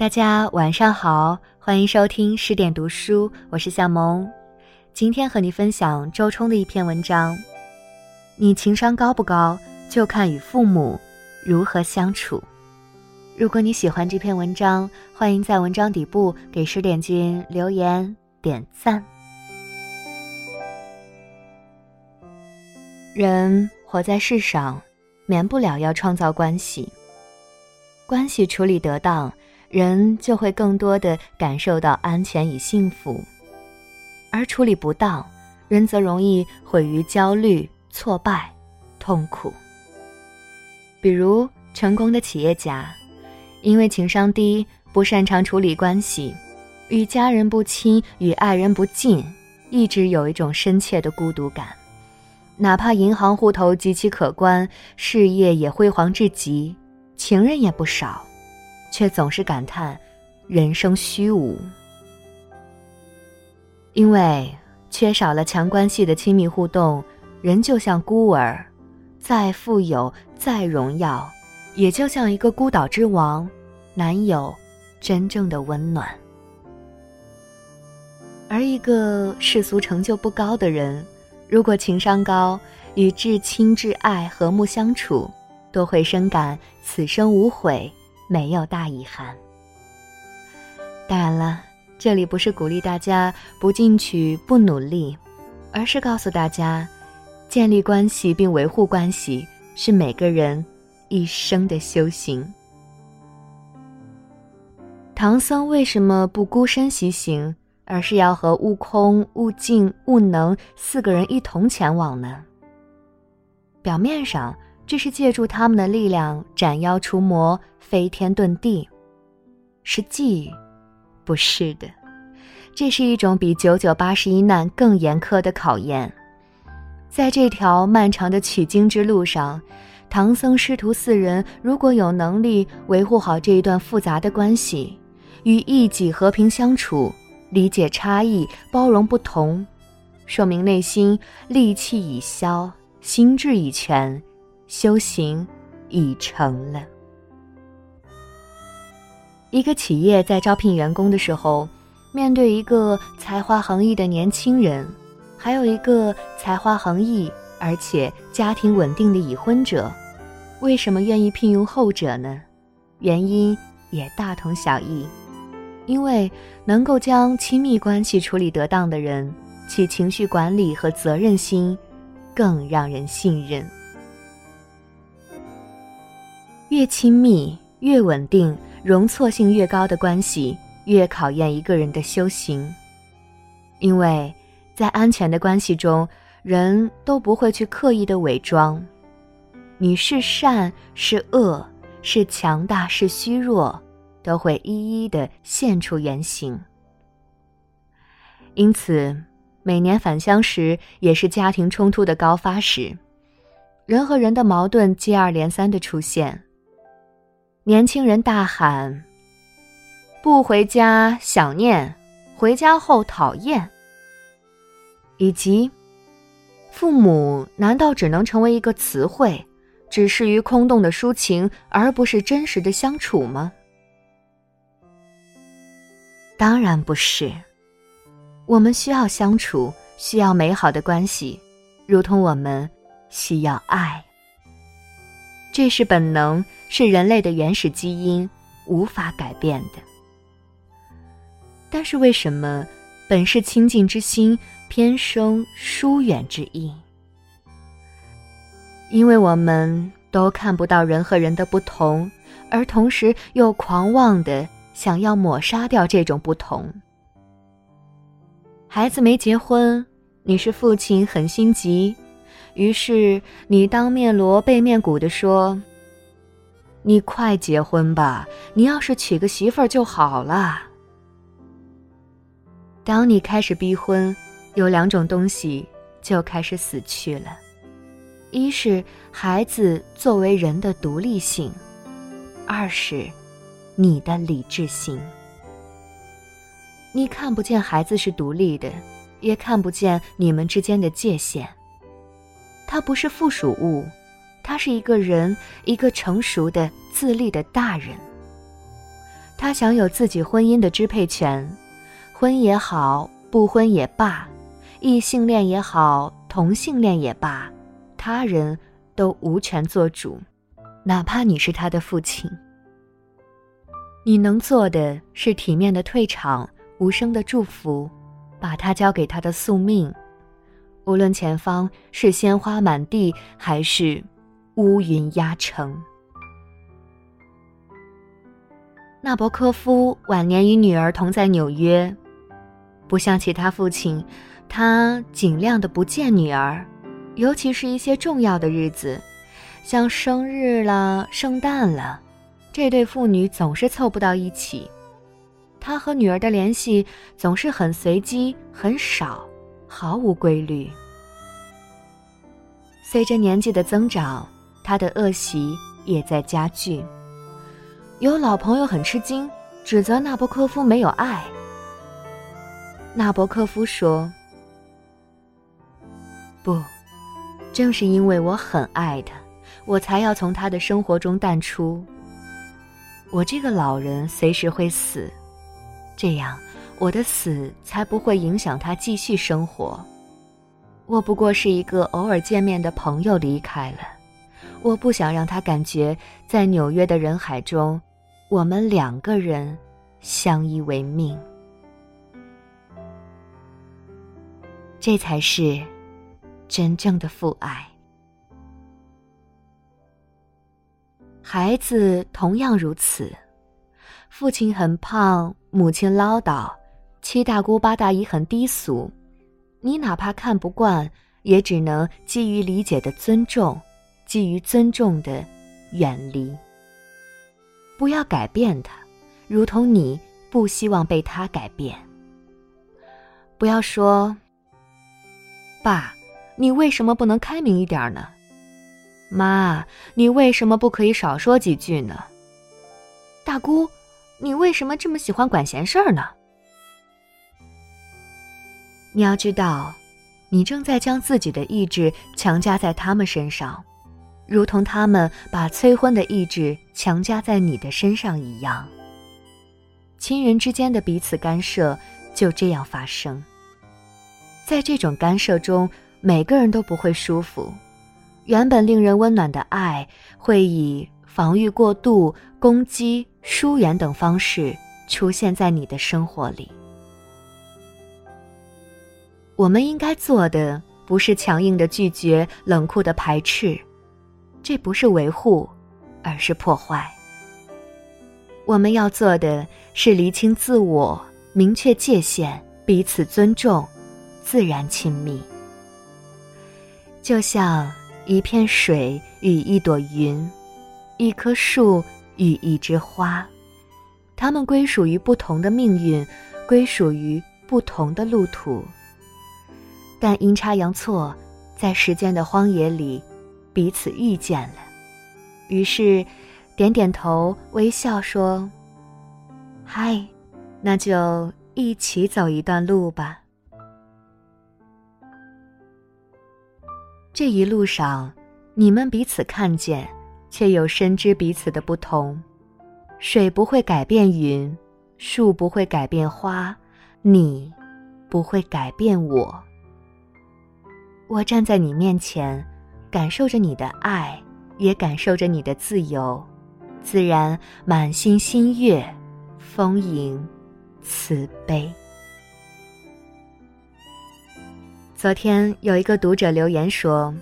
大家晚上好，欢迎收听十点读书，我是夏萌。今天和你分享周冲的一篇文章。你情商高不高，就看与父母如何相处。如果你喜欢这篇文章，欢迎在文章底部给十点君留言点赞。人活在世上，免不了要创造关系。关系处理得当，人就会更多的感受到安全与幸福；而处理不当，人则容易毁于焦虑、挫败、痛苦。比如成功的企业家，因为情商低，不擅长处理关系，与家人不亲，与爱人不近，一直有一种深切的孤独感。哪怕银行户头极其可观，事业也辉煌至极。情人也不少，却总是感叹人生虚无，因为缺少了强关系的亲密互动，人就像孤儿，再富有再荣耀，也就像一个孤岛之王，难有真正的温暖。而一个世俗成就不高的人，如果情商高，与至亲至爱和睦相处。都会深感此生无悔，没有大遗憾。当然了，这里不是鼓励大家不进取、不努力，而是告诉大家，建立关系并维护关系是每个人一生的修行。唐僧为什么不孤身西行，而是要和悟空、悟净、悟能四个人一同前往呢？表面上。这是借助他们的力量斩妖除魔、飞天遁地，实际不是的。这是一种比九九八十一难更严苛的考验。在这条漫长的取经之路上，唐僧师徒四人如果有能力维护好这一段复杂的关系，与异己和平相处，理解差异，包容不同，说明内心戾气已消，心智已全。修行已成了。一个企业在招聘员工的时候，面对一个才华横溢的年轻人，还有一个才华横溢而且家庭稳定的已婚者，为什么愿意聘用后者呢？原因也大同小异，因为能够将亲密关系处理得当的人，其情绪管理和责任心更让人信任。越亲密、越稳定、容错性越高的关系，越考验一个人的修行。因为，在安全的关系中，人都不会去刻意的伪装，你是善是恶，是强大是虚弱，都会一一的现出原形。因此，每年返乡时也是家庭冲突的高发时，人和人的矛盾接二连三的出现。年轻人大喊：“不回家想念，回家后讨厌。”以及“父母难道只能成为一个词汇，只适于空洞的抒情，而不是真实的相处吗？”当然不是，我们需要相处，需要美好的关系，如同我们需要爱。这是本能，是人类的原始基因，无法改变的。但是为什么本是亲近之心，偏生疏远之意？因为我们都看不到人和人的不同，而同时又狂妄的想要抹杀掉这种不同。孩子没结婚，你是父亲，很心急。于是你当面锣背面鼓的说：“你快结婚吧，你要是娶个媳妇儿就好了。”当你开始逼婚，有两种东西就开始死去了：一是孩子作为人的独立性，二是你的理智性。你看不见孩子是独立的，也看不见你们之间的界限。他不是附属物，他是一个人，一个成熟的、自立的大人。他享有自己婚姻的支配权，婚也好，不婚也罢，异性恋也好，同性恋也罢，他人都无权做主，哪怕你是他的父亲。你能做的是体面的退场，无声的祝福，把他交给他的宿命。无论前方是鲜花满地，还是乌云压城。纳博科夫晚年与女儿同在纽约，不像其他父亲，他尽量的不见女儿，尤其是一些重要的日子，像生日了、圣诞了。这对父女总是凑不到一起，他和女儿的联系总是很随机、很少，毫无规律。随着年纪的增长，他的恶习也在加剧。有老朋友很吃惊，指责纳博科夫没有爱。纳博科夫说：“不，正是因为我很爱他，我才要从他的生活中淡出。”我这个老人随时会死，这样我的死才不会影响他继续生活。我不过是一个偶尔见面的朋友离开了，我不想让他感觉在纽约的人海中，我们两个人相依为命。这才是真正的父爱。孩子同样如此，父亲很胖，母亲唠叨，七大姑八大姨很低俗，你哪怕看不惯，也只能基于理解的尊重，基于尊重的远离。不要改变他，如同你不希望被他改变。不要说，爸，你为什么不能开明一点呢？妈，你为什么不可以少说几句呢？大姑，你为什么这么喜欢管闲事儿呢？你要知道，你正在将自己的意志强加在他们身上，如同他们把催婚的意志强加在你的身上一样。亲人之间的彼此干涉就这样发生，在这种干涉中，每个人都不会舒服。原本令人温暖的爱，会以防御过度、攻击、疏远等方式出现在你的生活里。我们应该做的不是强硬的拒绝、冷酷的排斥，这不是维护，而是破坏。我们要做的是厘清自我、明确界限、彼此尊重、自然亲密，就像。一片水与一朵云，一棵树与一枝花，它们归属于不同的命运，归属于不同的路途。但阴差阳错，在时间的荒野里，彼此遇见了。于是，点点头，微笑说：“嗨，那就一起走一段路吧。”这一路上，你们彼此看见，却又深知彼此的不同。水不会改变云，树不会改变花，你不会改变我。我站在你面前，感受着你的爱，也感受着你的自由，自然满心心悦，丰盈，慈悲。昨天有一个读者留言说：“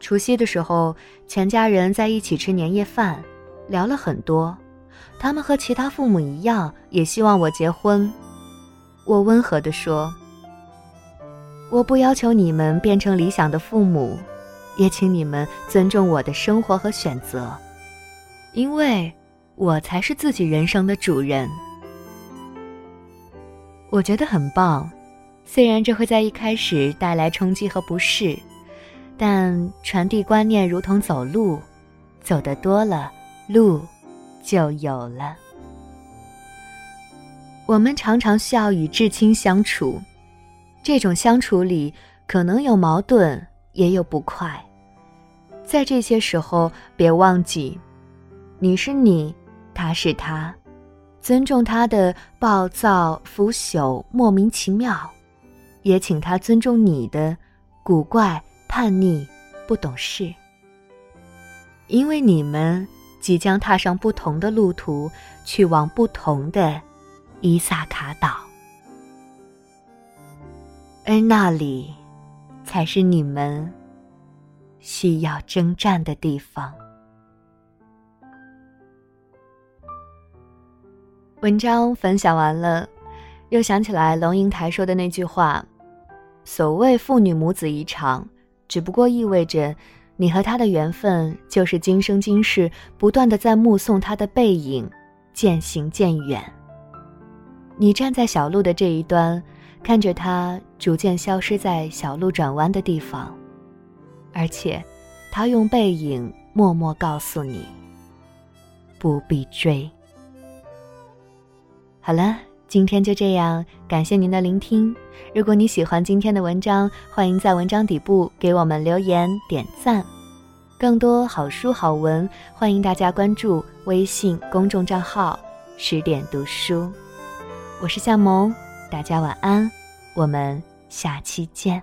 除夕的时候，全家人在一起吃年夜饭，聊了很多。他们和其他父母一样，也希望我结婚。我温和地说：‘我不要求你们变成理想的父母，也请你们尊重我的生活和选择，因为我才是自己人生的主人。’我觉得很棒。”虽然这会在一开始带来冲击和不适，但传递观念如同走路，走得多了，路就有了。我们常常需要与至亲相处，这种相处里可能有矛盾，也有不快。在这些时候，别忘记，你是你，他是他，尊重他的暴躁、腐朽、莫名其妙，也请他尊重你的古怪、叛逆、不懂事。因为你们即将踏上不同的路途，去往不同的伊萨卡岛，而那里才是你们需要征战的地方。文章分享完了，又想起来龙应台说的那句话：“所谓父女母子一场，只不过意味着你和他的缘分就是今生今世不断的在目送他的背影渐行渐远。你站在小路的这一端，看着他逐渐消失在小路转弯的地方，而且他用背影默默告诉你：不必追。”好了，今天就这样，感谢您的聆听。如果你喜欢今天的文章，欢迎在文章底部给我们留言点赞。更多好书好文，欢迎大家关注微信公众账号“十点读书”。我是夏萌，大家晚安，我们下期见。